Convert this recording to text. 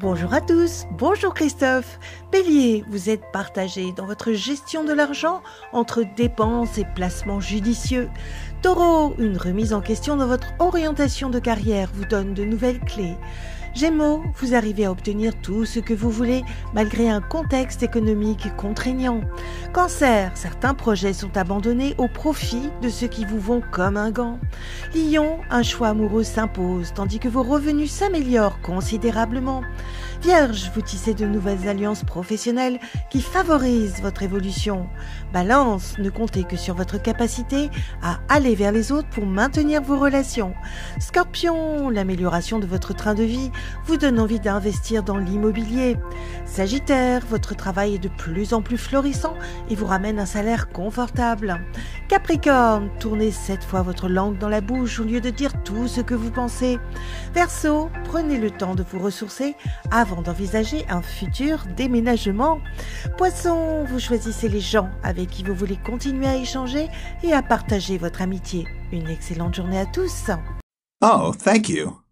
Bonjour à tous, bonjour Christophe. Bélier, vous êtes partagé dans votre gestion de l'argent entre dépenses et placements judicieux. Taureau, une remise en question dans votre orientation de carrière vous donne de nouvelles clés. Gémeaux, vous arrivez à obtenir tout ce que vous voulez malgré un contexte économique contraignant. Cancer, certains projets sont abandonnés au profit de ceux qui vous vont comme un gant. Lion, un choix amoureux s'impose tandis que vos revenus s'améliorent considérablement. Vierge, vous tissez de nouvelles alliances professionnelles qui favorisent votre évolution. Balance, ne comptez que sur votre capacité à aller vers les autres pour maintenir vos relations. Scorpion, l'amélioration de votre train de vie vous donne envie d'investir dans l'immobilier. Sagittaire, votre travail est de plus en plus florissant et vous ramène un salaire confortable. Capricorne, tournez cette fois votre langue dans la bouche au lieu de dire tout ce que vous pensez. Verseau, prenez le temps de vous ressourcer avant d'envisager un futur déménagement. Poisson, vous choisissez les gens avec qui vous voulez continuer à échanger et à partager votre amitié. Une excellente journée à tous. Oh, thank you.